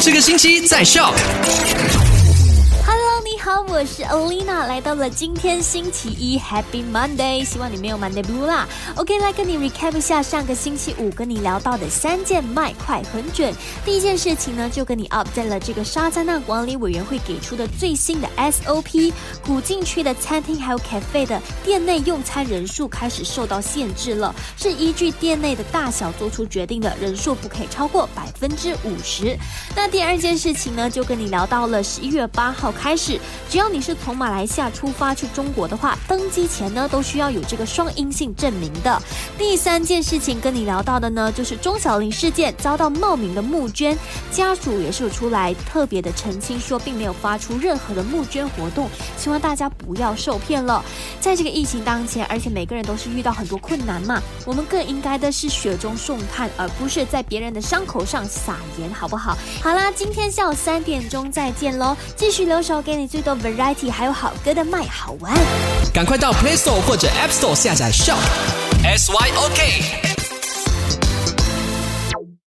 这个星期在校我是 Alina，来到了今天星期一，Happy Monday，希望你没有 Monday Blue 啦。OK，来跟你 recap 一下上个星期五跟你聊到的三件卖快很准。第一件事情呢，就跟你 update 了这个沙加纳管理委员会给出的最新的 SOP，古晋区的餐厅还有 cafe 的店内用餐人数开始受到限制了，是依据店内的大小做出决定的，人数不可以超过百分之五十。那第二件事情呢，就跟你聊到了十一月八号开始。只要你是从马来西亚出发去中国的话，登机前呢都需要有这个双阴性证明的。第三件事情跟你聊到的呢，就是钟小玲事件遭到冒名的募捐，家属也是有出来特别的澄清说，并没有发出任何的募捐活动，希望大家不要受骗了。在这个疫情当前，而且每个人都是遇到很多困难嘛，我们更应该的是雪中送炭，而不是在别人的伤口上撒盐，好不好？好啦，今天下午三点钟再见喽，继续留守给你最多。Variety 还有好歌的麦好玩，赶快到 Play Store 或者 App Store 下载 Shop S Y O K。